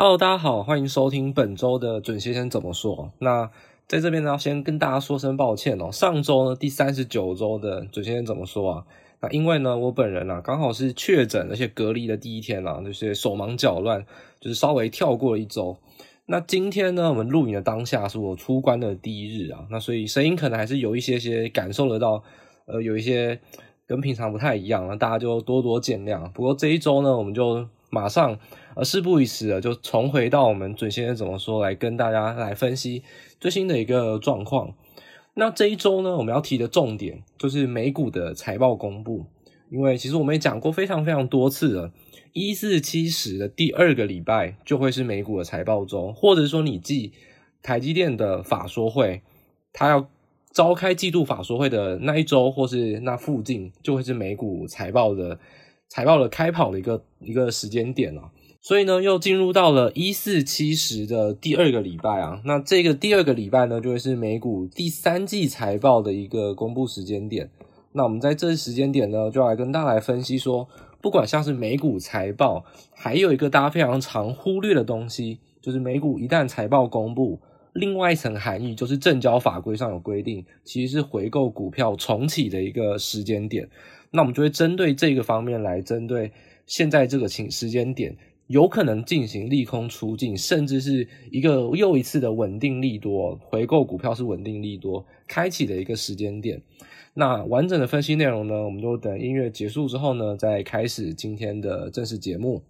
Hello，大家好，欢迎收听本周的准先生怎么说。那在这边呢，先跟大家说声抱歉哦。上周呢，第三十九周的准先生怎么说啊？那因为呢，我本人啊，刚好是确诊而且隔离的第一天啊，就是手忙脚乱，就是稍微跳过了一周。那今天呢，我们录影的当下是我出关的第一日啊，那所以声音可能还是有一些些感受得到，呃，有一些跟平常不太一样，那大家就多多见谅。不过这一周呢，我们就。马上，呃，事不宜迟了，就重回到我们准先生怎么说来跟大家来分析最新的一个状况。那这一周呢，我们要提的重点就是美股的财报公布，因为其实我们也讲过非常非常多次了，一四七十的第二个礼拜就会是美股的财报周，或者说你记台积电的法说会，它要召开季度法说会的那一周或是那附近，就会是美股财报的。财报的开跑的一个一个时间点啊，所以呢，又进入到了一四七十的第二个礼拜啊。那这个第二个礼拜呢，就会是美股第三季财报的一个公布时间点。那我们在这时间点呢，就来跟大家来分析说，不管像是美股财报，还有一个大家非常常忽略的东西，就是美股一旦财报公布，另外一层含义就是证交法规上有规定，其实是回购股票重启的一个时间点。那我们就会针对这个方面来针对现在这个情时间点，有可能进行利空出尽，甚至是一个又一次的稳定利多，回购股票是稳定利多开启的一个时间点。那完整的分析内容呢，我们就等音乐结束之后呢，再开始今天的正式节目。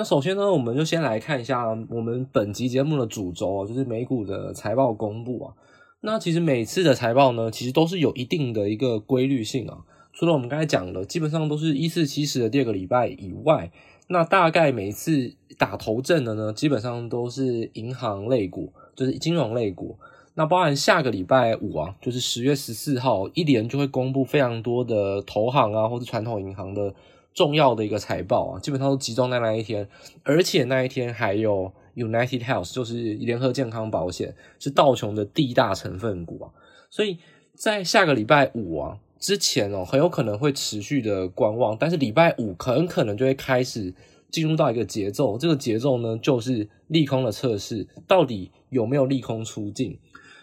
那首先呢，我们就先来看一下我们本集节目的主轴，就是美股的财报公布啊。那其实每次的财报呢，其实都是有一定的一个规律性啊。除了我们刚才讲的，基本上都是一四七十的第二个礼拜以外，那大概每次打头阵的呢，基本上都是银行类股，就是金融类股。那包含下个礼拜五啊，就是十月十四号，一连就会公布非常多的投行啊，或者传统银行的。重要的一个财报啊，基本上都集中在那一天，而且那一天还有 United Health，就是联合健康保险，是道琼的第一大成分股啊，所以在下个礼拜五啊之前哦，很有可能会持续的观望，但是礼拜五很可能就会开始进入到一个节奏，这个节奏呢就是利空的测试，到底有没有利空出尽？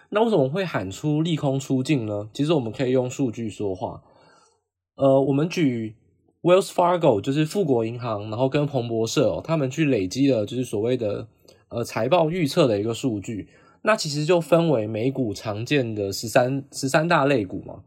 那为什么会喊出利空出尽呢？其实我们可以用数据说话，呃，我们举。Wells Fargo 就是富国银行，然后跟彭博社，他们去累积了就是所谓的呃财报预测的一个数据。那其实就分为美股常见的十三十三大类股嘛。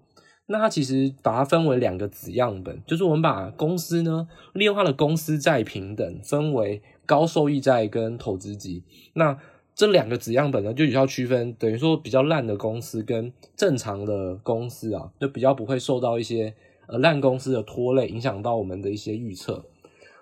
那它其实把它分为两个子样本，就是我们把公司呢利用它的公司债平等分为高收益债跟投资级。那这两个子样本呢，就比较区分，等于说比较烂的公司跟正常的公司啊，就比较不会受到一些。呃，烂公司的拖累影响到我们的一些预测。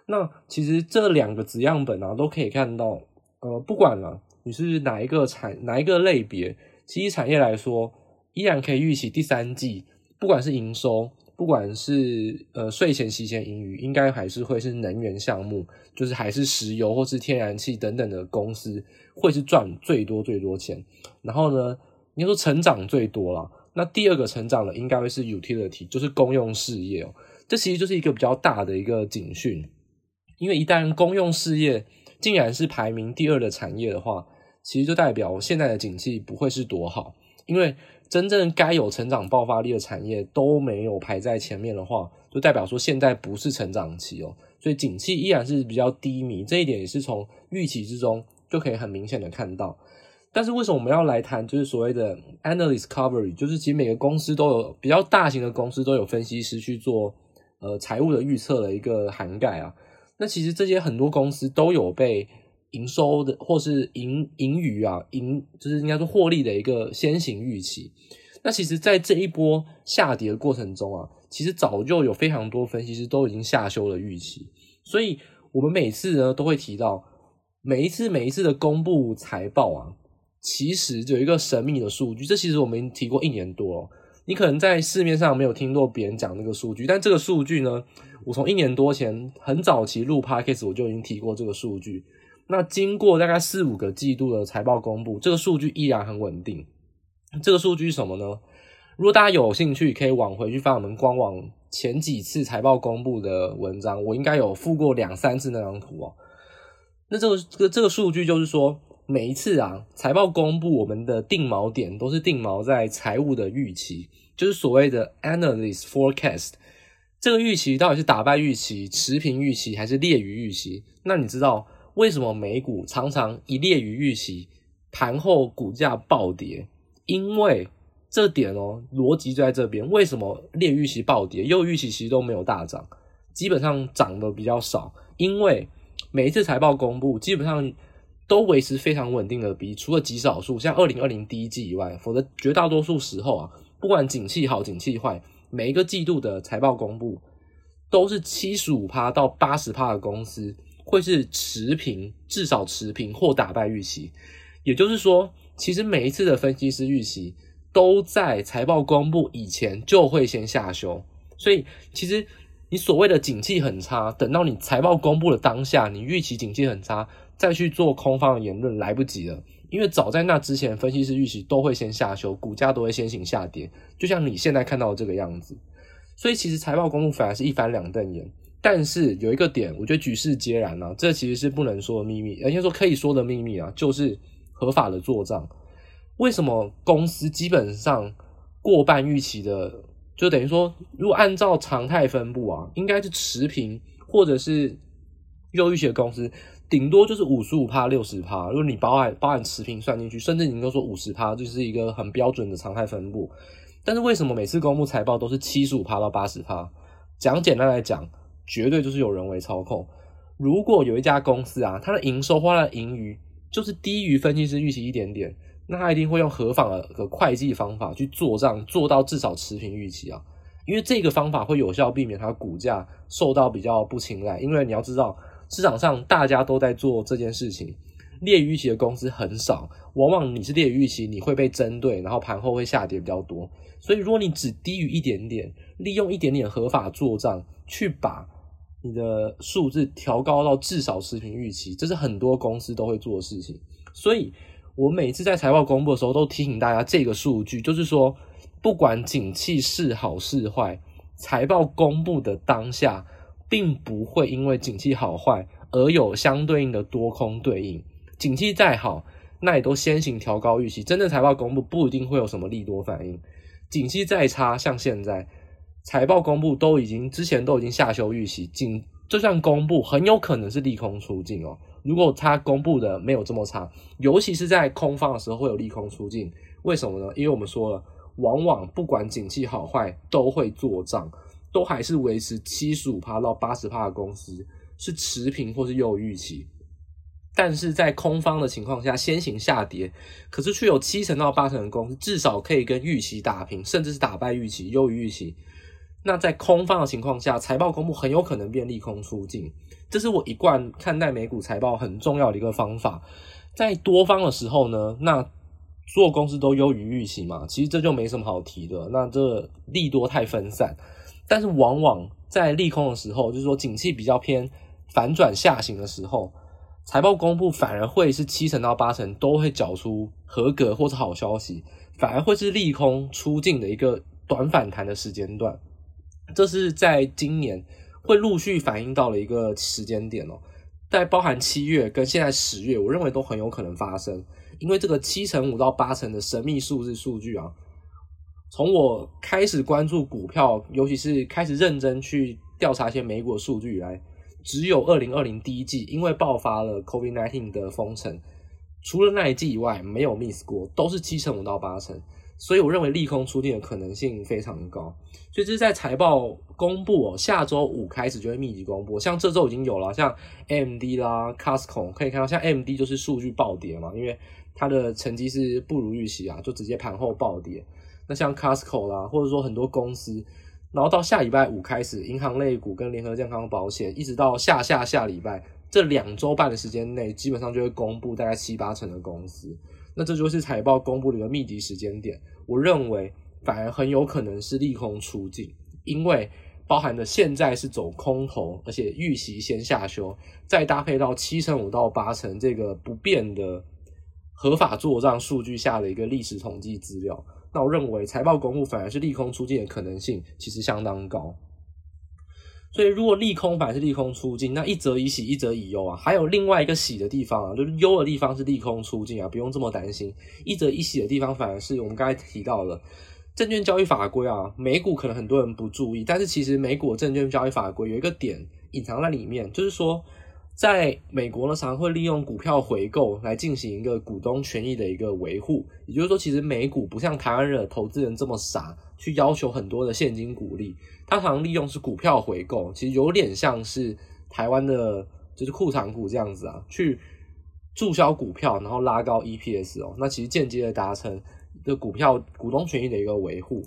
那其实这两个子样本啊，都可以看到，呃，不管了你是哪一个产哪一个类别，其实产业来说，依然可以预期第三季，不管是营收，不管是呃税前息前盈余，应该还是会是能源项目，就是还是石油或是天然气等等的公司，会是赚最多最多钱。然后呢，你说成长最多了。那第二个成长的应该会是 utility，就是公用事业哦。这其实就是一个比较大的一个警讯，因为一旦公用事业竟然是排名第二的产业的话，其实就代表现在的景气不会是多好。因为真正该有成长爆发力的产业都没有排在前面的话，就代表说现在不是成长期哦。所以景气依然是比较低迷，这一点也是从预期之中就可以很明显的看到。但是为什么我们要来谈，就是所谓的 analyst coverage，就是其实每个公司都有比较大型的公司都有分析师去做呃财务的预测的一个涵盖啊。那其实这些很多公司都有被营收的或是盈盈余啊盈，就是应该说获利的一个先行预期。那其实，在这一波下跌的过程中啊，其实早就有非常多分析师都已经下修了预期。所以我们每次呢都会提到，每一次每一次的公布财报啊。其实有一个神秘的数据，这其实我们提过一年多。你可能在市面上没有听过别人讲那个数据，但这个数据呢，我从一年多前很早期录 Podcast 我就已经提过这个数据。那经过大概四五个季度的财报公布，这个数据依然很稳定。这个数据是什么呢？如果大家有兴趣，可以往回去翻我们官网前几次财报公布的文章，我应该有附过两三次那张图哦。那这个这个这个数据就是说，每一次啊财报公布，我们的定锚点都是定锚在财务的预期，就是所谓的 analyst forecast。这个预期到底是打败预期、持平预期还是劣于预期？那你知道为什么美股常常一劣于预期，盘后股价暴跌？因为这点哦，逻辑就在这边。为什么劣于预期暴跌，又预期其实都没有大涨，基本上涨得比较少？因为每一次财报公布，基本上都维持非常稳定的比，除了极少数像二零二零第一季以外，否则绝大多数时候啊，不管景气好景气坏。每一个季度的财报公布，都是七十五趴到八十趴的公司会是持平，至少持平或打败预期。也就是说，其实每一次的分析师预期都在财报公布以前就会先下修。所以，其实你所谓的景气很差，等到你财报公布的当下，你预期景气很差，再去做空方的言论来不及了。因为早在那之前，分析师预期都会先下修，股价都会先行下跌，就像你现在看到的这个样子。所以其实财报公布反而是一翻两瞪眼。但是有一个点，我觉得举世皆然啊，这其实是不能说的秘密，而且说可以说的秘密啊，就是合法的做账。为什么公司基本上过半预期的，就等于说，如果按照常态分布啊，应该是持平或者是又预期的公司。顶多就是五十五趴、六十趴，如果你包含包含持平算进去，甚至你都说五十趴，就是一个很标准的常态分布。但是为什么每次公布财报都是七十五趴到八十趴？讲简单来讲，绝对就是有人为操控。如果有一家公司啊，它的营收或它的盈余就是低于分析师预期一点点，那它一定会用合法的个会计方法去做账，做到至少持平预期啊。因为这个方法会有效避免它股价受到比较不青睐。因为你要知道。市场上大家都在做这件事情，劣于预期的公司很少，往往你是劣于预期，你会被针对，然后盘后会下跌比较多。所以如果你只低于一点点，利用一点点合法做账，去把你的数字调高到至少持平预期，这是很多公司都会做的事情。所以我每次在财报公布的时候，都提醒大家这个数据，就是说，不管景气是好是坏，财报公布的当下。并不会因为景气好坏而有相对应的多空对应。景气再好，那也都先行调高预期。真正财报公布不一定会有什么利多反应。景气再差，像现在财报公布都已经之前都已经下修预期，景就算公布很有可能是利空出尽哦。如果它公布的没有这么差，尤其是在空方的时候会有利空出尽。为什么呢？因为我们说了，往往不管景气好坏都会做账。都还是维持七十五趴到八十趴的公司是持平或是优于预期，但是在空方的情况下先行下跌，可是却有七成到八成的公司至少可以跟预期打平，甚至是打败预期、优于预期。那在空方的情况下，财报公布很有可能变利空出尽，这是我一贯看待美股财报很重要的一个方法。在多方的时候呢，那所有公司都优于预期嘛，其实这就没什么好提的，那这利多太分散。但是往往在利空的时候，就是说景气比较偏反转下行的时候，财报公布反而会是七成到八成都会缴出合格或者好消息，反而会是利空出尽的一个短反弹的时间段。这是在今年会陆续反映到了一个时间点哦，在包含七月跟现在十月，我认为都很有可能发生，因为这个七成五到八成的神秘数字数据啊。从我开始关注股票，尤其是开始认真去调查一些美股的数据来，只有二零二零第一季因为爆发了 COVID-19 的封城，除了那一季以外没有 miss 过，都是七成五到八成，所以我认为利空出尽的可能性非常高。所以这是在财报公布哦，下周五开始就会密集公布，像这周已经有了，像 AMD 啦、Costco 可以看到，像 AMD 就是数据暴跌嘛，因为它的成绩是不如预期啊，就直接盘后暴跌。那像 Costco 啦，或者说很多公司，然后到下礼拜五开始，银行类股跟联合健康保险，一直到下下下礼拜这两周半的时间内，基本上就会公布大概七八成的公司。那这就是财报公布的一个密集时间点。我认为反而很有可能是利空出尽，因为包含的现在是走空头，而且预期先下修，再搭配到七成五到八成这个不变的合法做账数据下的一个历史统计资料，那我认为财报公布反而是利空出尽的可能性其实相当高。所以如果利空反而是利空出尽，那一则以喜，一则以忧啊。还有另外一个喜的地方啊，就是忧的地方是利空出尽啊，不用这么担心。一则以喜的地方反而是我们刚才提到的。证券交易法规啊，美股可能很多人不注意，但是其实美股证券交易法规有一个点隐藏在里面，就是说，在美国呢，常常会利用股票回购来进行一个股东权益的一个维护。也就是说，其实美股不像台湾的投资人这么傻，去要求很多的现金股利，他常利用是股票回购，其实有点像是台湾的，就是库藏股这样子啊，去注销股票，然后拉高 EPS 哦，那其实间接的达成。的股票股东权益的一个维护，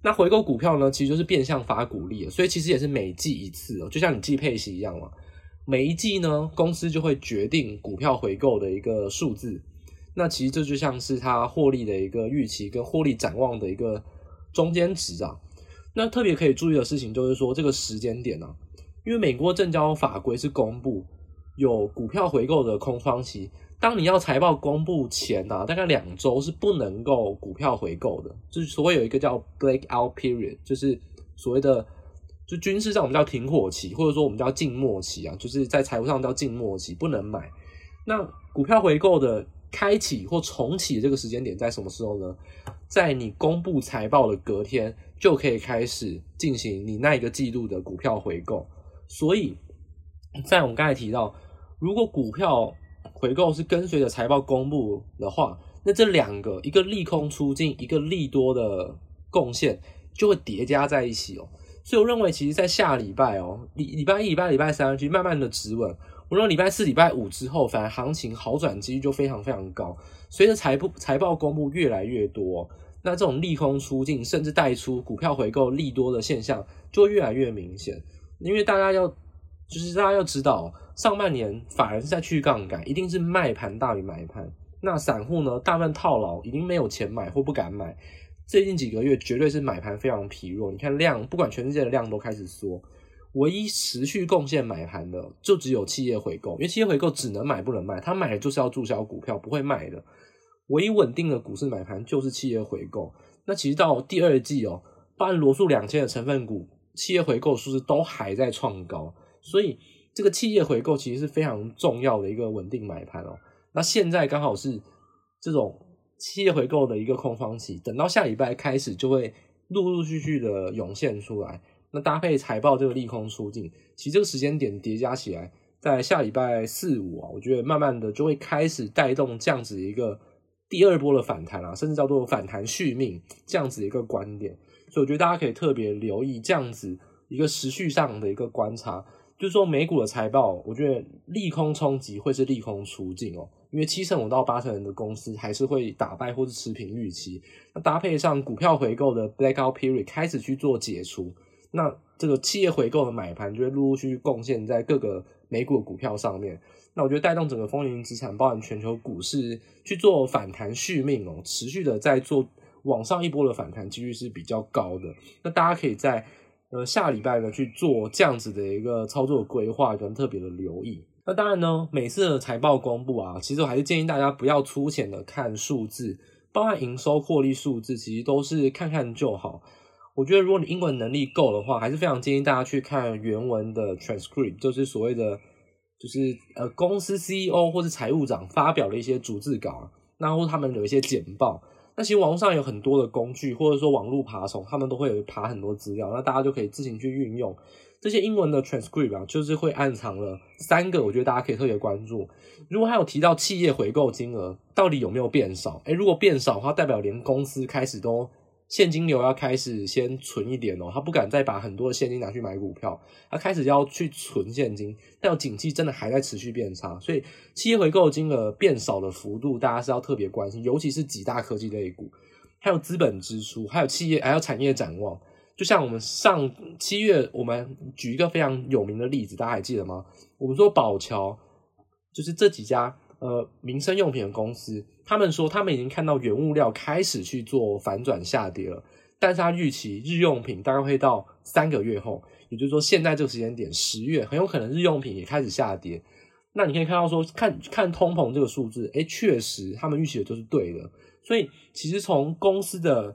那回购股票呢，其实就是变相发股利了，所以其实也是每季一次哦，就像你季配息一样嘛。每一季呢，公司就会决定股票回购的一个数字，那其实这就像是它获利的一个预期跟获利展望的一个中间值啊。那特别可以注意的事情就是说，这个时间点啊，因为美国证交法规是公布有股票回购的空窗期。当你要财报公布前啊，大概两周是不能够股票回购的，就是所谓有一个叫 blackout period，就是所谓的就军事上我们叫停火期，或者说我们叫静默期啊，就是在财务上叫静默期，不能买。那股票回购的开启或重启的这个时间点在什么时候呢？在你公布财报的隔天就可以开始进行你那一个季度的股票回购。所以在我们刚才提到，如果股票回购是跟随着财报公布的话，那这两个一个利空出尽，一个利多的贡献就会叠加在一起哦。所以我认为，其实，在下礼拜哦，礼礼拜一、礼拜礼拜三去慢慢的止稳。我认为礼拜四、礼拜五之后，反而行情好转几率就非常非常高。随着财报财报公布越来越多，那这种利空出尽，甚至带出股票回购利多的现象，就会越来越明显。因为大家要，就是大家要知道。上半年法人是在去杠杆，一定是卖盘大于买盘。那散户呢，大部分套牢，已经没有钱买或不敢买。最近几个月绝对是买盘非常疲弱。你看量，不管全世界的量都开始缩，唯一持续贡献买盘的就只有企业回购，因为企业回购只能买不能卖，他买的就是要注销股票，不会卖的。唯一稳定的股市买盘就是企业回购。那其实到第二季哦，包含罗素两千的成分股，企业回购数字都还在创高，所以。这个企业回购其实是非常重要的一个稳定买盘哦。那现在刚好是这种企业回购的一个空窗期，等到下礼拜开始就会陆陆续续的涌现出来。那搭配财报这个利空出尽，其实这个时间点叠加起来，在下礼拜四五啊，我觉得慢慢的就会开始带动这样子一个第二波的反弹啊，甚至叫做反弹续命这样子一个观点。所以我觉得大家可以特别留意这样子一个时序上的一个观察。就是说，美股的财报，我觉得利空冲击会是利空出尽哦，因为七成五到八成人的公司还是会打败或是持平预期。那搭配上股票回购的 blackout period 开始去做解除，那这个企业回购的买盘就会陆陆续续贡献在各个美股的股票上面。那我觉得带动整个风云资产，包含全球股市去做反弹续命哦，持续的在做往上一波的反弹几率是比较高的。那大家可以在。呃，下礼拜呢去做这样子的一个操作规划跟特别的留意。那当然呢，每次的财报公布啊，其实我还是建议大家不要粗浅的看数字，包含营收、获利数字，其实都是看看就好。我觉得如果你英文能力够的话，还是非常建议大家去看原文的 transcript，就是所谓的，就是呃公司 CEO 或是财务长发表的一些逐字稿，然后他们有一些简报。那其实网络上有很多的工具，或者说网络爬虫，他们都会有爬很多资料，那大家就可以自行去运用这些英文的 transcript 啊，就是会暗藏了三个，我觉得大家可以特别关注。如果还有提到企业回购金额到底有没有变少？诶，如果变少的话，代表连公司开始都。现金流要开始先存一点哦，他不敢再把很多的现金拿去买股票，他开始要去存现金。但有景气真的还在持续变差，所以企业回购金额变少的幅度，大家是要特别关心，尤其是几大科技类股，还有资本支出，还有企业还有产业展望。就像我们上七月，我们举一个非常有名的例子，大家还记得吗？我们说宝桥，就是这几家。呃，民生用品的公司，他们说他们已经看到原物料开始去做反转下跌了，但是他预期日用品大概会到三个月后，也就是说现在这个时间点，十月很有可能日用品也开始下跌。那你可以看到说，看看通膨这个数字，诶，确实他们预期的就是对的。所以其实从公司的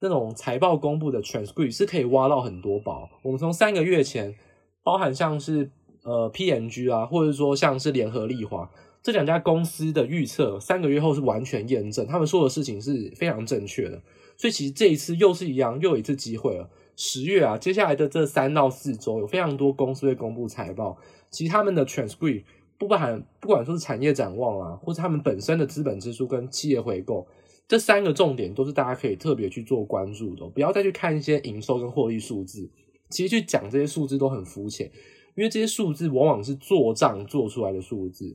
那种财报公布的 transcript 是可以挖到很多宝。我们从三个月前，包含像是呃 PNG 啊，或者说像是联合利华这两家公司的预测，三个月后是完全验证，他们说的事情是非常正确的。所以其实这一次又是一样，又有一次机会了。十月啊，接下来的这三到四周，有非常多公司会公布财报，其实他们的 transcript 不包含，不管说是产业展望啊，或者他们本身的资本支出跟企业回购，这三个重点都是大家可以特别去做关注的。不要再去看一些营收跟获利数字，其实去讲这些数字都很肤浅，因为这些数字往往是做账做出来的数字。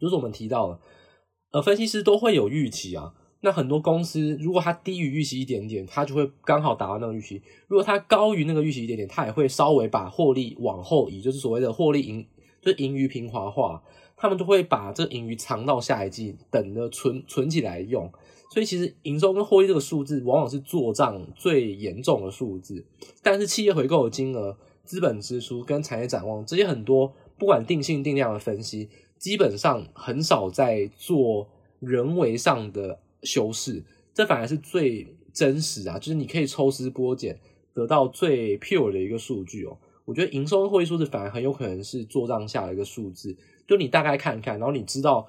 就是我们提到了，呃，分析师都会有预期啊。那很多公司如果它低于预期一点点，它就会刚好达到那个预期；如果它高于那个预期一点点，它也会稍微把获利往后移，就是所谓的获利盈。就是盈余平滑化，他们都会把这盈余藏到下一季，等着存存起来用。所以其实营收跟获利这个数字，往往是做账最严重的数字。但是企业回购的金额、资本支出跟产业展望这些很多，不管定性定量的分析，基本上很少在做人为上的修饰。这反而是最真实啊，就是你可以抽丝剥茧，得到最 pure 的一个数据哦。我觉得营收跟获利数字反而很有可能是做账下的一个数字，就你大概看看，然后你知道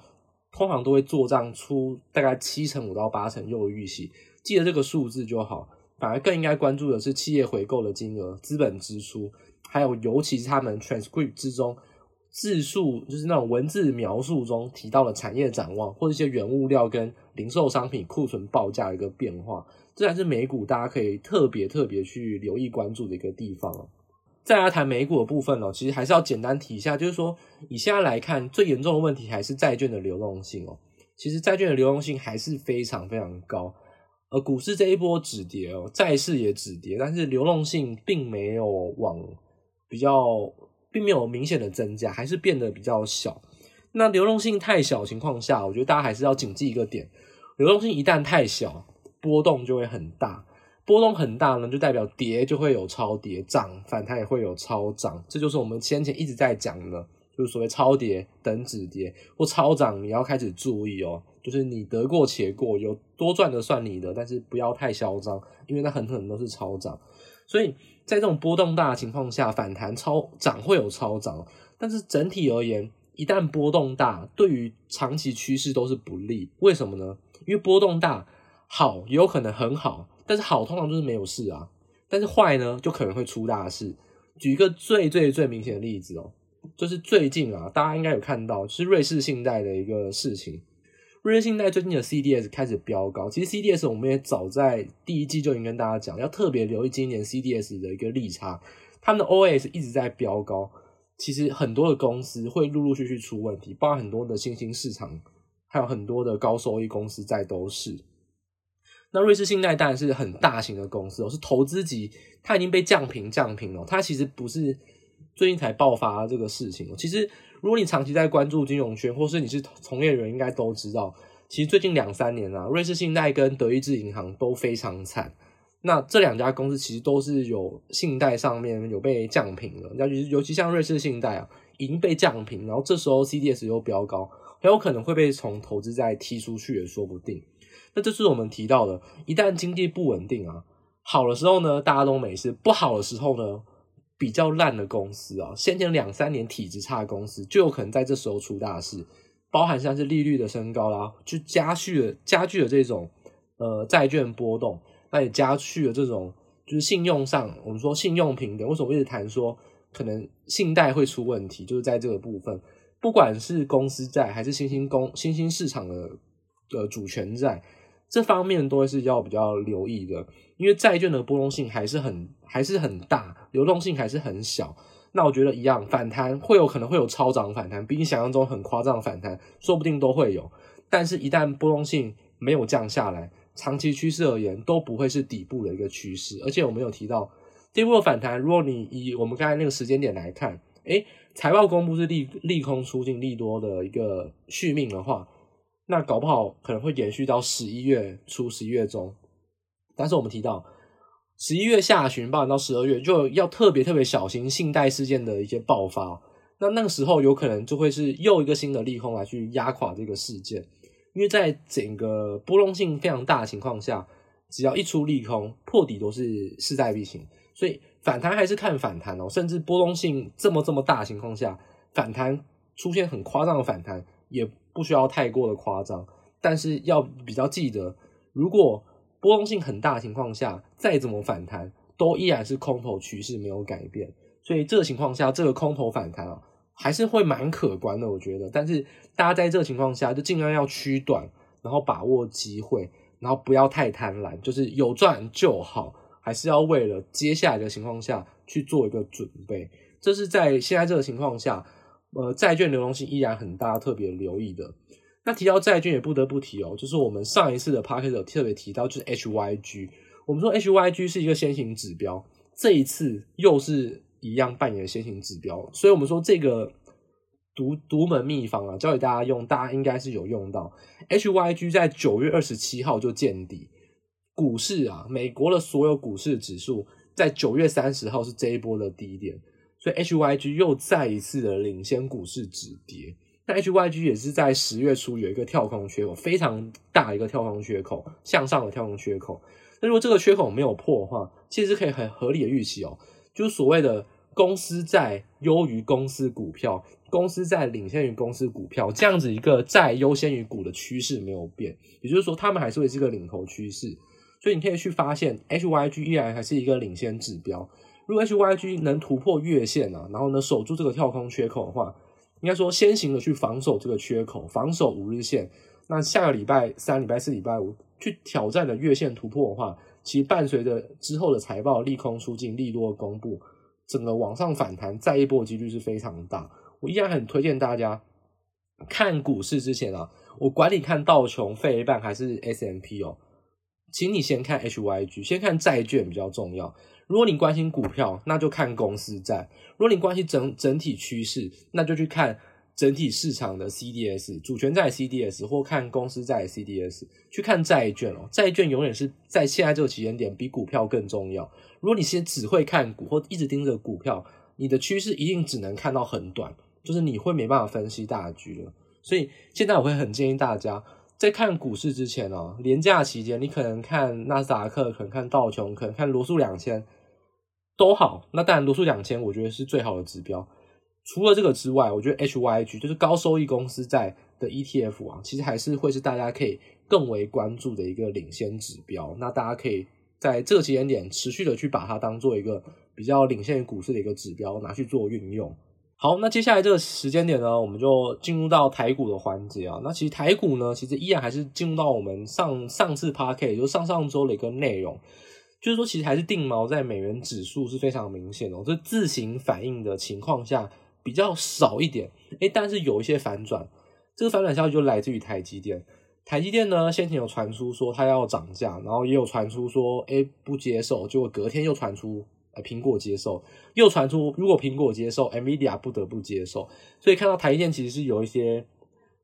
通常都会做账出大概七成五到八成又有预期，记得这个数字就好。反而更应该关注的是企业回购的金额、资本支出，还有尤其是他们 transcript 之中字数，就是那种文字描述中提到的产业展望，或者一些原物料跟零售商品库存报价的一个变化，这才是美股大家可以特别特别去留意关注的一个地方。再来谈美股的部分哦，其实还是要简单提一下，就是说以现在来看，最严重的问题还是债券的流动性哦。其实债券的流动性还是非常非常高，而股市这一波止跌哦，债市也止跌，但是流动性并没有往比较，并没有明显的增加，还是变得比较小。那流动性太小的情况下，我觉得大家还是要谨记一个点：流动性一旦太小，波动就会很大。波动很大呢，就代表跌就会有超跌，涨反弹也会有超涨，这就是我们先前一直在讲的，就是所谓超跌等止跌或超涨，你要开始注意哦，就是你得过且过，有多赚的算你的，但是不要太嚣张，因为那很可能都是超涨。所以在这种波动大的情况下，反弹超涨会有超涨，但是整体而言，一旦波动大，对于长期趋势都是不利。为什么呢？因为波动大好，有可能很好。但是好，通常就是没有事啊。但是坏呢，就可能会出大事。举一个最最最明显的例子哦，就是最近啊，大家应该有看到，是瑞士信贷的一个事情。瑞士信贷最近的 CDS 开始飙高。其实 CDS 我们也早在第一季就已经跟大家讲，要特别留意今年 CDS 的一个利差。他们的 OS 一直在飙高。其实很多的公司会陆陆续续出问题，包括很多的新兴市场，还有很多的高收益公司在都是。那瑞士信贷当然是很大型的公司哦，是投资级，它已经被降评降评了。它其实不是最近才爆发这个事情。其实如果你长期在关注金融圈，或是你是从业人，应该都知道，其实最近两三年啊，瑞士信贷跟德意志银行都非常惨。那这两家公司其实都是有信贷上面有被降评的，尤其尤其像瑞士信贷啊，已经被降评，然后这时候 CDS 又飙高，很有可能会被从投资债踢出去也说不定。那这是我们提到的，一旦经济不稳定啊，好的时候呢，大家都没事；不好的时候呢，比较烂的公司啊，先前两三年体质差的公司，就有可能在这时候出大事。包含像是利率的升高啦，就加剧了加剧了这种呃债券波动，那也加剧了这种就是信用上，我们说信用评等，为什么一直谈说可能信贷会出问题，就是在这个部分，不管是公司债还是新兴公新兴市场的呃主权债。这方面都是要比较留意的，因为债券的波动性还是很还是很大，流动性还是很小。那我觉得一样，反弹会有可能会有超涨反弹，比你想象中很夸张的反弹，说不定都会有。但是，一旦波动性没有降下来，长期趋势而言都不会是底部的一个趋势。而且我们有提到，底部的反弹，如果你以我们刚才那个时间点来看，诶，财报公布是利利空出尽，利多的一个续命的话。那搞不好可能会延续到十一月初、十一月中，但是我们提到十一月下旬，包含到十二月，就要特别特别小心信贷事件的一些爆发。那那个时候有可能就会是又一个新的利空来去压垮这个事件，因为在整个波动性非常大的情况下，只要一出利空，破底都是势在必行。所以反弹还是看反弹哦，甚至波动性这么这么大情况下，反弹出现很夸张的反弹，也不需要太过的夸张。但是要比较记得，如果波动性很大的情况下，再怎么反弹，都依然是空头趋势没有改变。所以这个情况下，这个空头反弹啊，还是会蛮可观的，我觉得。但是大家在这个情况下，就尽量要趋短，然后把握机会，然后不要太贪婪，就是有赚就好，还是要为了接下来的情况下去做一个准备。这是在现在这个情况下，呃，债券流动性依然很大，特别留意的。那提到债券，也不得不提哦，就是我们上一次的 podcast 特别提到，就是 HYG。我们说 HYG 是一个先行指标，这一次又是一样扮演先行指标，所以我们说这个独独门秘方啊，教给大家用，大家应该是有用到。HYG 在九月二十七号就见底，股市啊，美国的所有股市指数在九月三十号是这一波的低点，所以 HYG 又再一次的领先股市止跌。那 HYG 也是在十月初有一个跳空缺口，非常大一个跳空缺口，向上的跳空缺口。那如果这个缺口没有破的话，其实可以很合理的预期哦，就是所谓的公司债优于公司股票，公司债领先于公司股票，这样子一个债优先于股的趋势没有变，也就是说，他们还是会是个领头趋势。所以你可以去发现，HYG 依然还是一个领先指标。如果 HYG 能突破月线啊，然后呢守住这个跳空缺口的话，应该说，先行的去防守这个缺口，防守五日线。那下个礼拜三、礼拜四、礼拜五去挑战的月线突破的话，其实伴随着之后的财报利空出尽、利多公布，整个往上反弹再一波几率是非常大。我依然很推荐大家看股市之前啊，我管你看道琼、费半还是 S M P 哦，请你先看 HYG，先看债券比较重要。如果你关心股票，那就看公司债；如果你关心整整体趋势，那就去看整体市场的 CDS、主权债 CDS，或看公司债 CDS。去看债券哦，债券永远是在现在这个期间点比股票更重要。如果你先只会看股，或一直盯着股票，你的趋势一定只能看到很短，就是你会没办法分析大局了。所以现在我会很建议大家。在看股市之前哦，连假期间你可能看纳斯达克，可能看道琼，可能看罗素两千都好。那当然罗素两千我觉得是最好的指标。除了这个之外，我觉得 HYG 就是高收益公司在的 ETF 啊，其实还是会是大家可以更为关注的一个领先指标。那大家可以在这个时间点持续的去把它当做一个比较领先股市的一个指标拿去做运用。好，那接下来这个时间点呢，我们就进入到台股的环节啊。那其实台股呢，其实依然还是进入到我们上上次 Podcast，也就上上周的一个内容，就是说其实还是定锚在美元指数是非常明显的，这自行反应的情况下比较少一点，诶，但是有一些反转。这个反转消息就来自于台积电，台积电呢先前有传出说它要涨价，然后也有传出说，诶，不接受，结果隔天又传出。苹果接受，又传出如果苹果接受，NVIDIA 不得不接受，所以看到台积电其实是有一些，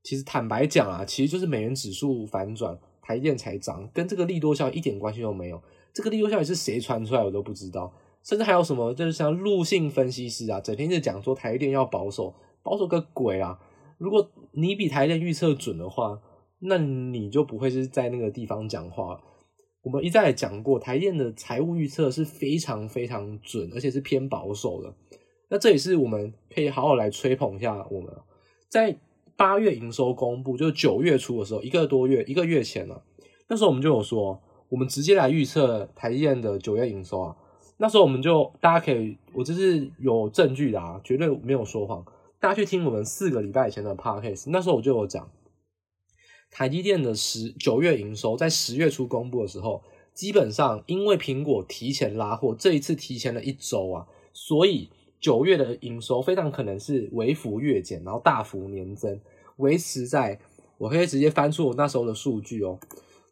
其实坦白讲啊，其实就是美元指数反转，台积电才涨，跟这个利多效应一点关系都没有。这个利多效应是谁传出来我都不知道，甚至还有什么就是像路性分析师啊，整天就讲说台电要保守，保守个鬼啊！如果你比台电预测准的话，那你就不会是在那个地方讲话。我们一再讲过，台电的财务预测是非常非常准，而且是偏保守的。那这也是我们可以好好来吹捧一下我们。在八月营收公布，就九月初的时候，一个多月，一个月前了。那时候我们就有说，我们直接来预测台电的九月营收啊。那时候我们就大家可以，我这是有证据的啊，绝对没有说谎。大家去听我们四个礼拜以前的 podcast，那时候我就有讲。台积电的十九月营收在十月初公布的时候，基本上因为苹果提前拉货，这一次提前了一周啊，所以九月的营收非常可能是微幅月减，然后大幅年增，维持在我可以直接翻出我那时候的数据哦，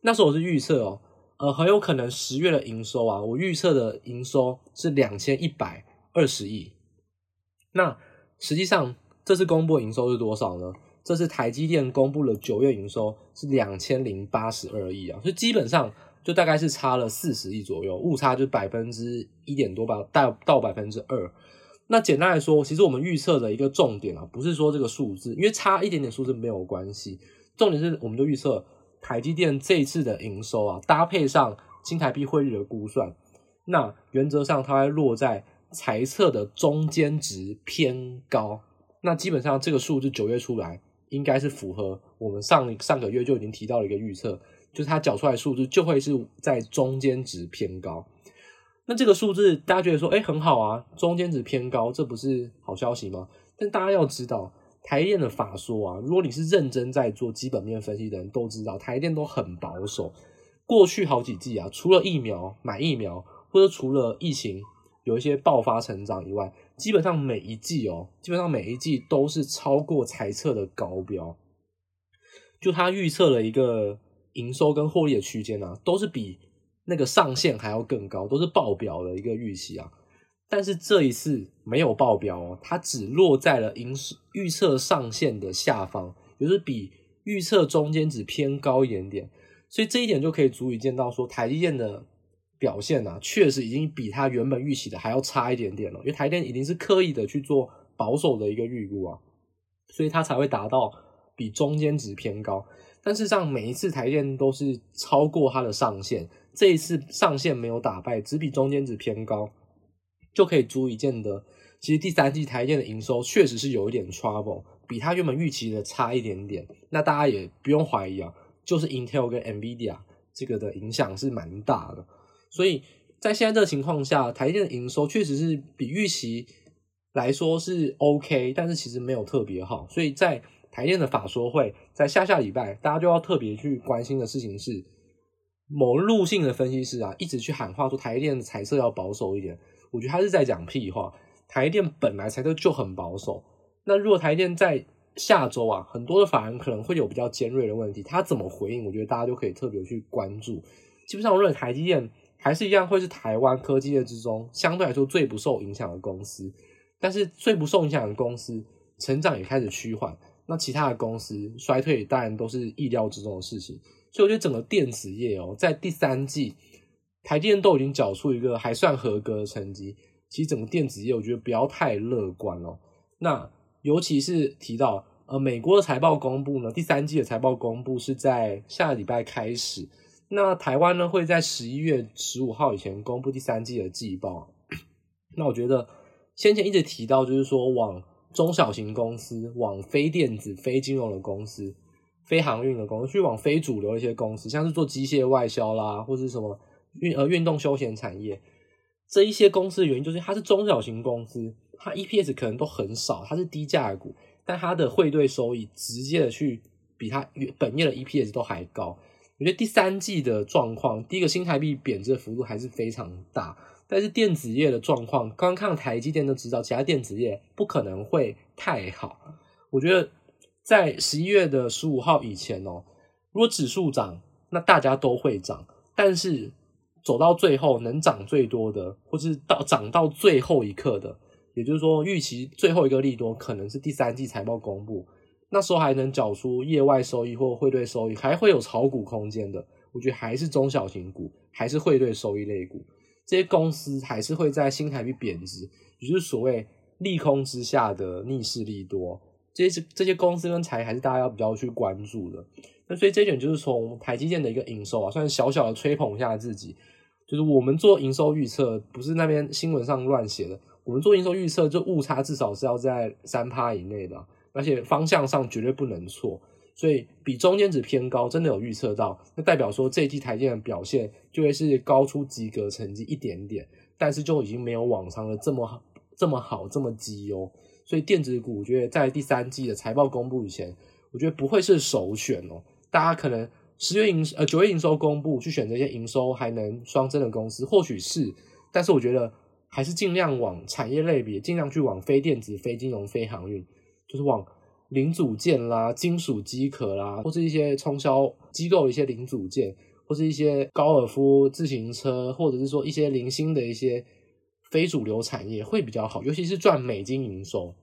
那时候我是预测哦，呃，很有可能十月的营收啊，我预测的营收是两千一百二十亿，那实际上这次公布营收是多少呢？这次台积电公布了九月营收是两千零八十二亿啊，所以基本上就大概是差了四十亿左右，误差就百分之一点多吧，到到百分之二。那简单来说，其实我们预测的一个重点啊，不是说这个数字，因为差一点点数字没有关系，重点是我们就预测台积电这一次的营收啊，搭配上新台币汇率的估算，那原则上它会落在财测的中间值偏高。那基本上这个数字九月出来，应该是符合我们上上个月就已经提到了一个预测，就是它缴出来数字就会是在中间值偏高。那这个数字大家觉得说，哎，很好啊，中间值偏高，这不是好消息吗？但大家要知道，台电的法说啊，如果你是认真在做基本面分析的人，都知道台电都很保守。过去好几季啊，除了疫苗买疫苗，或者除了疫情有一些爆发成长以外，基本上每一季哦，基本上每一季都是超过财测的高标。就他预测了一个营收跟获利的区间啊，都是比。那个上限还要更高，都是爆表的一个预期啊，但是这一次没有爆表哦，它只落在了营预测上限的下方，也就是比预测中间值偏高一点点，所以这一点就可以足以见到说台积电的表现啊，确实已经比它原本预期的还要差一点点了，因为台电已经是刻意的去做保守的一个预估啊，所以它才会达到比中间值偏高，但事实上每一次台电都是超过它的上限。这一次上限没有打败，只比中间值偏高，就可以足以见得，其实第三季台电的营收确实是有一点 trouble，比他原本预期的差一点点。那大家也不用怀疑啊，就是 Intel 跟 NVIDIA 这个的影响是蛮大的。所以在现在这个情况下，台电的营收确实是比预期来说是 OK，但是其实没有特别好。所以在台电的法说会，在下下礼拜，大家就要特别去关心的事情是。某路性的分析师啊，一直去喊话说台电的财色要保守一点，我觉得他是在讲屁话。台电本来财测就很保守，那如果台电在下周啊，很多的法人可能会有比较尖锐的问题，他怎么回应？我觉得大家就可以特别去关注。基本上，我认为台积电还是一样会是台湾科技业之中相对来说最不受影响的公司，但是最不受影响的公司成长也开始趋缓，那其他的公司衰退当然都是意料之中的事情。所以我觉得整个电子业哦，在第三季，台电都已经缴出一个还算合格的成绩。其实整个电子业，我觉得不要太乐观哦。那尤其是提到呃，美国的财报公布呢，第三季的财报公布是在下个礼拜开始。那台湾呢，会在十一月十五号以前公布第三季的季报。那我觉得先前一直提到，就是说往中小型公司、往非电子、非金融的公司。非航运的公司去往非主流的一些公司，像是做机械外销啦，或是什么运呃运动休闲产业这一些公司的原因，就是它是中小型公司，它 EPS 可能都很少，它是低价股，但它的汇兑收益直接的去比它本业的 EPS 都还高。我觉得第三季的状况，第一个新台币贬值的幅度还是非常大，但是电子业的状况，刚看台积电都知道，其他电子业不可能会太好。我觉得。在十一月的十五号以前哦，如果指数涨，那大家都会涨。但是走到最后能涨最多的，或是到涨到最后一刻的，也就是说预期最后一个利多可能是第三季财报公布，那时候还能缴出业外收益或汇兑收益，还会有炒股空间的。我觉得还是中小型股，还是汇兑收益类股，这些公司还是会在新台币贬值，也就是所谓利空之下的逆势利多。这些这些公司跟财还是大家要比较去关注的。所以这一点就是从台积电的一个营收啊，算是小小的吹捧一下自己。就是我们做营收预测，不是那边新闻上乱写的。我们做营收预测，就误差至少是要在三趴以内的，而且方向上绝对不能错。所以比中间值偏高，真的有预测到，那代表说这一季台积电的表现就会是高出及格成绩一点点，但是就已经没有往常的这么好、这么好、这么绩优。所以电子股，我觉得在第三季的财报公布以前，我觉得不会是首选哦。大家可能十月营呃九月营收公布，去选择一些营收还能双增的公司，或许是。但是我觉得还是尽量往产业类别，尽量去往非电子、非金融、非航运，就是往零组件啦、金属机壳啦，或是一些冲销机构的一些零组件，或是一些高尔夫自行车，或者是说一些零星的一些。非主流产业会比较好，尤其是赚美金营收。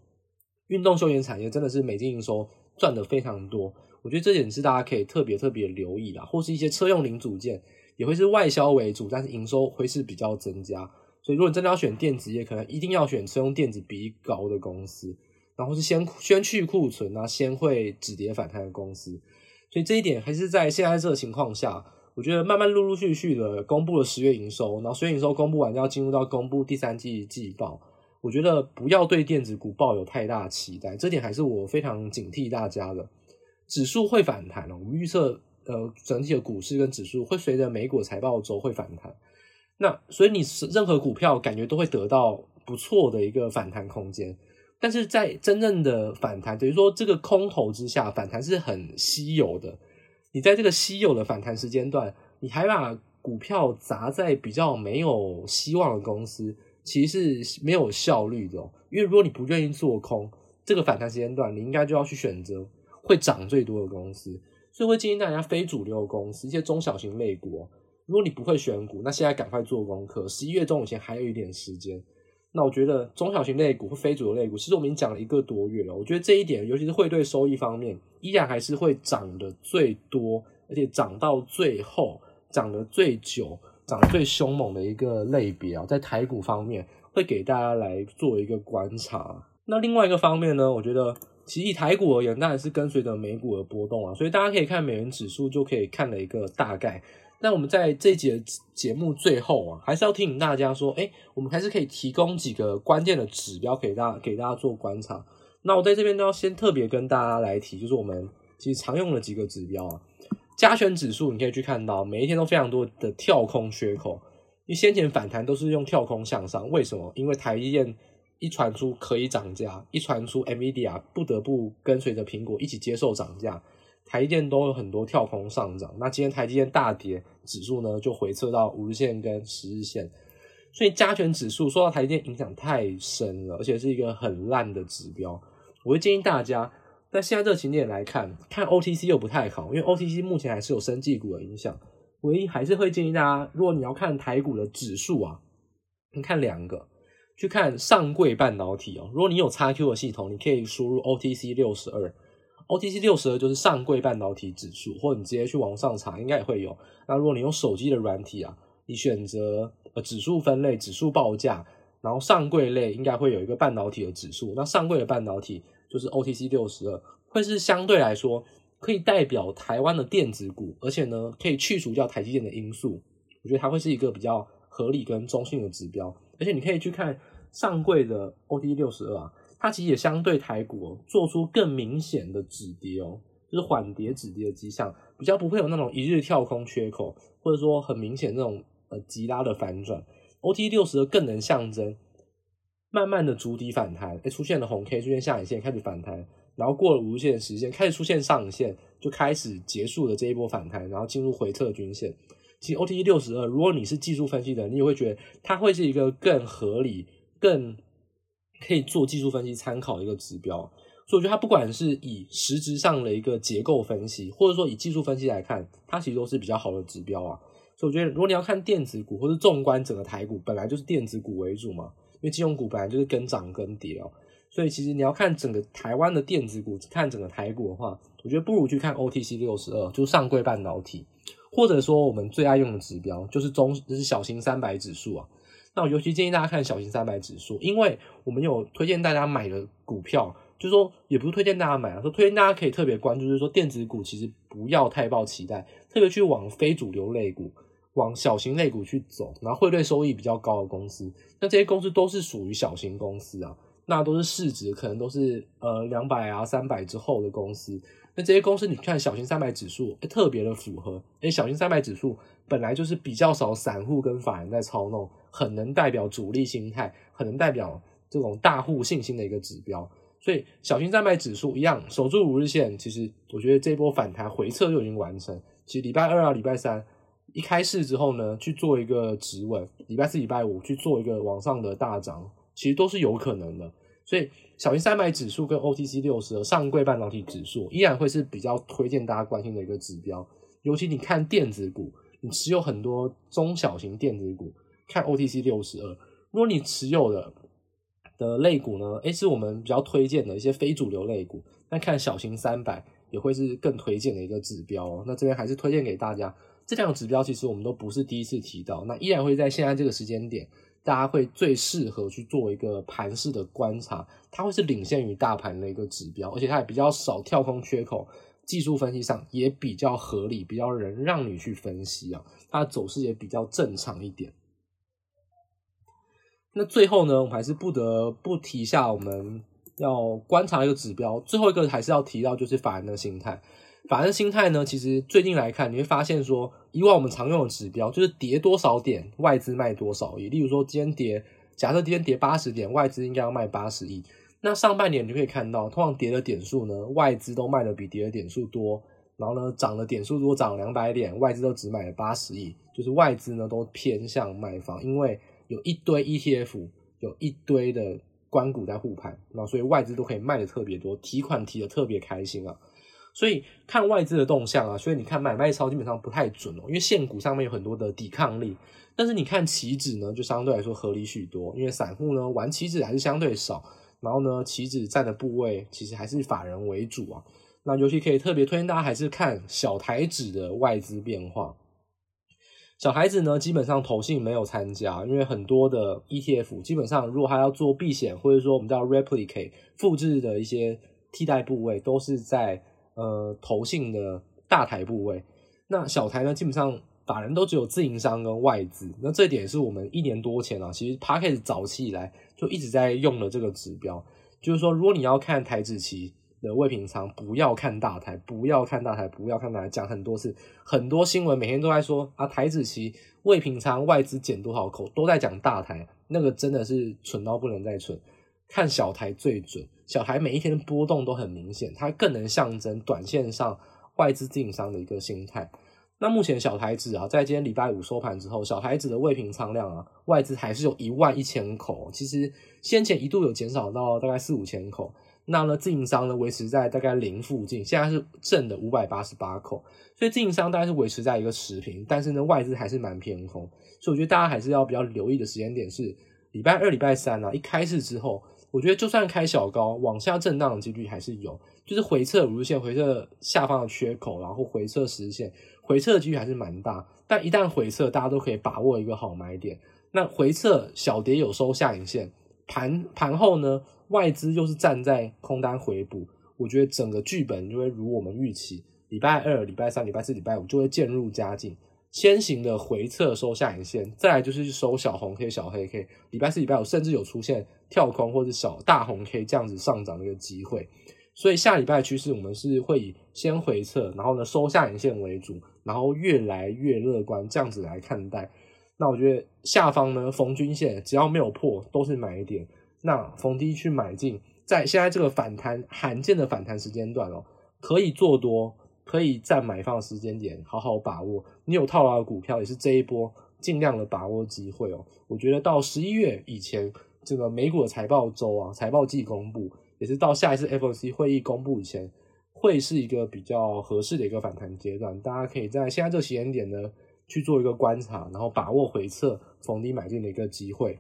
运动休闲产业真的是美金营收赚的非常多。我觉得这点是大家可以特别特别留意的，或是一些车用零组件也会是外销为主，但是营收会是比较增加。所以如果你真的要选电子业，可能一定要选车用电子比高的公司，然后是先先去库存啊，先会止跌反弹的公司。所以这一点还是在现在这个情况下，我觉得慢慢陆陆续续的公布了十月营收，然后十月营收公布完就要进入到公布第三季季报。我觉得不要对电子股抱有太大期待，这点还是我非常警惕大家的。指数会反弹，我们预测呃整体的股市跟指数会随着美股财报周会反弹。那所以你任何股票感觉都会得到不错的一个反弹空间，但是在真正的反弹，等于说这个空头之下反弹是很稀有的。你在这个稀有的反弹时间段，你还把股票砸在比较没有希望的公司，其实是没有效率的。因为如果你不愿意做空这个反弹时间段，你应该就要去选择。会涨最多的公司，所以会建议大家非主流的公司，一些中小型类股。如果你不会选股，那现在赶快做功课。十一月中以前还有一点时间。那我觉得中小型类股或非主流类股，其实我们已经讲了一个多月了。我觉得这一点，尤其是汇兑收益方面，依然还是会涨得最多，而且涨到最后，涨得最久，涨得最凶猛的一个类别啊，在台股方面会给大家来做一个观察。那另外一个方面呢，我觉得。其实以台股而言，当然是跟随着美股的波动啊，所以大家可以看美元指数就可以看了一个大概。那我们在这一节节目最后啊，还是要提醒大家说，哎，我们还是可以提供几个关键的指标给大家给大家做观察。那我在这边都要先特别跟大家来提，就是我们其实常用的几个指标啊，加权指数你可以去看到，每一天都非常多的跳空缺口，因为先前反弹都是用跳空向上，为什么？因为台积电。一传出可以涨价，一传出 NVIDIA 不得不跟随着苹果一起接受涨价，台积电都有很多跳空上涨。那今天台积电大跌，指数呢就回撤到五日线跟十日线，所以加权指数受到台积电影响太深了，而且是一个很烂的指标。我会建议大家在现在这个情点来看，看 OTC 又不太好，因为 OTC 目前还是有生技股的影响。唯一还是会建议大家，如果你要看台股的指数啊，你看两个。去看上柜半导体哦，如果你有 XQ 的系统，你可以输入 OTC 六十二，OTC 六十二就是上柜半导体指数，或者你直接去网上查，应该也会有。那如果你用手机的软体啊，你选择呃指数分类、指数报价，然后上柜类应该会有一个半导体的指数，那上柜的半导体就是 OTC 六十二，会是相对来说可以代表台湾的电子股，而且呢可以去除掉台积电的因素，我觉得它会是一个比较合理跟中性的指标。而且你可以去看上柜的 OT 六十二啊，它其实也相对台股，做出更明显的止跌哦，就是缓跌止跌的迹象，比较不会有那种一日跳空缺口，或者说很明显那种呃急拉的反转。OT 六十二更能象征慢慢的筑底反弹，哎，出现了红 K，出现下影线开始反弹，然后过了五日线的时间开始出现上影线，就开始结束了这一波反弹，然后进入回测均线。其实 OT 六十二，如果你是技术分析的，你也会觉得它会是一个更合理、更可以做技术分析参考的一个指标。所以我觉得它不管是以实质上的一个结构分析，或者说以技术分析来看，它其实都是比较好的指标啊。所以我觉得，如果你要看电子股，或是纵观整个台股，本来就是电子股为主嘛，因为金融股本来就是跟涨跟跌哦。所以其实你要看整个台湾的电子股，看整个台股的话，我觉得不如去看 OTC 六十二，就上柜半导体。或者说我们最爱用的指标就是中，就是小型三百指数啊。那我尤其建议大家看小型三百指数，因为我们有推荐大家买的股票，就是说也不是推荐大家买啊，说推荐大家可以特别关注，就是说电子股其实不要太抱期待，特别去往非主流类股、往小型类股去走，然后汇兑收益比较高的公司，那这些公司都是属于小型公司啊，那都是市值可能都是呃两百啊三百之后的公司。那这些公司，你看小型三百指数，特别的符合。因为，小型三百指数本来就是比较少散户跟法人在操弄，很能代表主力心态，很能代表这种大户信心的一个指标。所以小型三百指数一样守住五日线，其实我觉得这波反弹回撤就已经完成。其实礼拜二啊、礼拜三一开市之后呢，去做一个止稳；礼拜四、礼拜五去做一个往上的大涨，其实都是有可能的。所以，小型三百指数跟 OTC 六十上柜半导体指数依然会是比较推荐大家关心的一个指标。尤其你看电子股，你持有很多中小型电子股，看 OTC 六十二。如果你持有的的类股呢，诶，是我们比较推荐的一些非主流类股，那看小型三百也会是更推荐的一个指标哦。那这边还是推荐给大家，这两个指标其实我们都不是第一次提到，那依然会在现在这个时间点，大家会最适合去做一个盘势的观察，它会是领先于大盘的一个指标，而且它也比较少跳空缺口，技术分析上也比较合理，比较能让你去分析啊，它的走势也比较正常一点。那最后呢，我们还是不得不提一下我们要观察一个指标，最后一个还是要提到就是法人的心态。法人心态呢，其实最近来看，你会发现说，以往我们常用的指标就是跌多少点，外资卖多少亿。例如说，今天跌，假设今天跌八十点，外资应该要卖八十亿。那上半年你就可以看到，通常跌的点数呢，外资都卖的比跌的点数多。然后呢，涨的点数如果涨两百点，外资都只买了八十亿，就是外资呢都偏向卖方，因为。有一堆 ETF，有一堆的关股在护盘，那所以外资都可以卖的特别多，提款提的特别开心啊。所以看外资的动向啊，所以你看买卖超基本上不太准哦，因为现股上面有很多的抵抗力。但是你看期指呢，就相对来说合理许多，因为散户呢玩期指还是相对少，然后呢期指占的部位其实还是法人为主啊。那尤其可以特别推荐大家还是看小台指的外资变化。小孩子呢，基本上投信没有参加，因为很多的 ETF 基本上如果他要做避险，或者说我们叫 replicate 复制的一些替代部位，都是在呃投信的大台部位。那小台呢，基本上法人都只有自营商跟外资。那这一点是我们一年多前啊，其实 Podcast 早期以来就一直在用的这个指标，就是说如果你要看台指期。的未平仓，不要看大台，不要看大台，不要看大台，讲很多次，很多新闻每天都在说啊，台指期未平仓外资减多少口，都在讲大台，那个真的是蠢到不能再蠢，看小台最准，小台每一天的波动都很明显，它更能象征短线上外资经营商的一个心态。那目前小台指啊，在今天礼拜五收盘之后，小台指的未平仓量啊，外资还是有一万一千口，其实先前一度有减少到大概四五千口。那呢，自营商呢维持在大概零附近，现在是正的五百八十八口，所以自营商大概是维持在一个持平，但是呢外资还是蛮偏空，所以我觉得大家还是要比较留意的时间点是礼拜二、礼拜三啊，一开市之后，我觉得就算开小高，往下震荡的几率还是有，就是回撤五日线、回撤下方的缺口，然后回撤十线，回撤的几率还是蛮大，但一旦回撤，大家都可以把握一个好买点。那回撤小跌有收下影线，盘盘后呢？外资又是站在空单回补，我觉得整个剧本就会如我们预期，礼拜二、礼拜三、礼拜四、礼拜五就会渐入佳境。先行的回撤收下影线，再来就是收小红 K、小黑 K。礼拜四、礼拜五甚至有出现跳空或者小大红 K 这样子上涨的一个机会。所以下礼拜趋势，我们是会以先回撤，然后呢收下影线为主，然后越来越乐观这样子来看待。那我觉得下方呢逢均线只要没有破，都是买点。那逢低去买进，在现在这个反弹罕见的反弹时间段哦，可以做多，可以在买方的时间点好好把握。你有套牢的股票，也是这一波尽量的把握机会哦。我觉得到十一月以前，这个美股的财报周啊，财报季公布，也是到下一次 F O C 会议公布以前，会是一个比较合适的一个反弹阶段。大家可以在现在这个时间点呢，去做一个观察，然后把握回撤逢低买进的一个机会。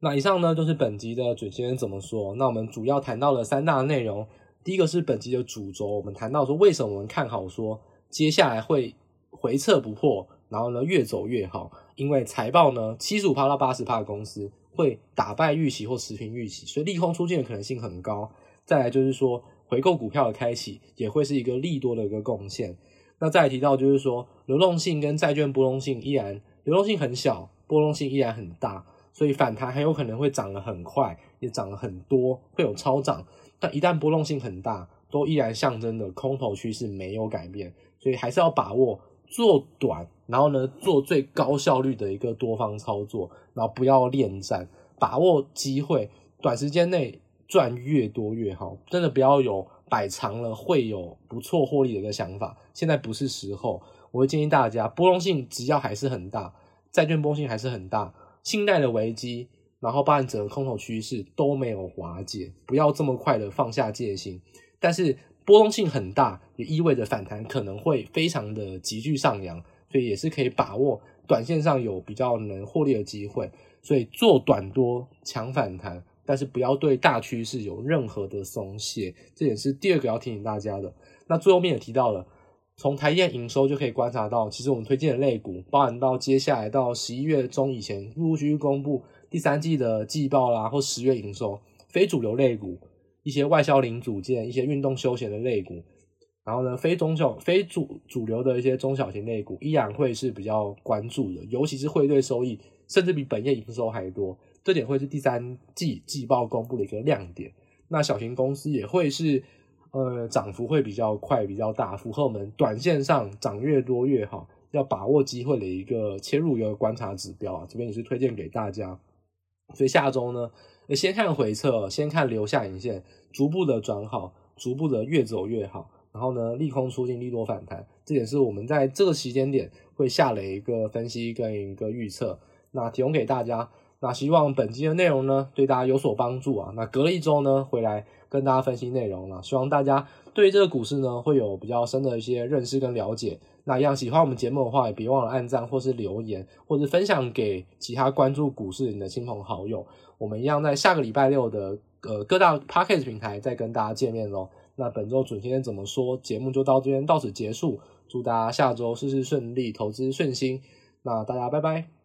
那以上呢，就是本集的准先生怎么说。那我们主要谈到了三大内容。第一个是本集的主轴，我们谈到说为什么我们看好说接下来会回撤不破，然后呢越走越好。因为财报呢七十五趴到八十趴的公司会打败预期或持平预期，所以利空出尽的可能性很高。再来就是说回购股票的开启也会是一个利多的一个贡献。那再提到就是说流动性跟债券波动性依然流动性很小，波动性依然很大。所以反弹很有可能会涨得很快，也涨了很多，会有超涨。但一旦波动性很大，都依然象征的空头趋势没有改变。所以还是要把握做短，然后呢做最高效率的一个多方操作，然后不要恋战，把握机会，短时间内赚越多越好。真的不要有摆长了会有不错获利的一个想法。现在不是时候，我会建议大家，波动性只要还是很大，债券波动性还是很大。信贷的危机，然后包含整个空头趋势都没有瓦解，不要这么快的放下戒心。但是波动性很大，也意味着反弹可能会非常的急剧上扬，所以也是可以把握短线上有比较能获利的机会。所以做短多抢反弹，但是不要对大趋势有任何的松懈，这也是第二个要提醒大家的。那最后面也提到了，从台电营收就可以观察到，其实我们推荐的类股，包含到接下来到十一月中以前，陆陆续续公布第三季的季报啦，或十月营收，非主流类股，一些外销零组件，一些运动休闲的类股。然后呢，非中小、非主主流的一些中小型类股依然会是比较关注的，尤其是汇兑收益，甚至比本业营收还多，这点会是第三季季报公布的一个亮点。那小型公司也会是，呃，涨幅会比较快、比较大，符合我们短线上涨越多越好，要把握机会的一个切入一个观察指标啊。这边也是推荐给大家。所以下周呢，先看回撤，先看留下影线，逐步的转好，逐步的越走越好。然后呢，利空出尽，利多反弹，这也是我们在这个时间点会下了一个分析跟一个预测，那提供给大家。那希望本期的内容呢，对大家有所帮助啊。那隔了一周呢，回来跟大家分析内容了，希望大家对这个股市呢，会有比较深的一些认识跟了解。那一样喜欢我们节目的话，也别忘了按赞或是留言，或是分享给其他关注股市的亲朋好友。我们一样在下个礼拜六的呃各大 Podcast 平台再跟大家见面喽。那本周准先生怎么说？节目就到这边到此结束。祝大家下周事事顺利，投资顺心。那大家拜拜。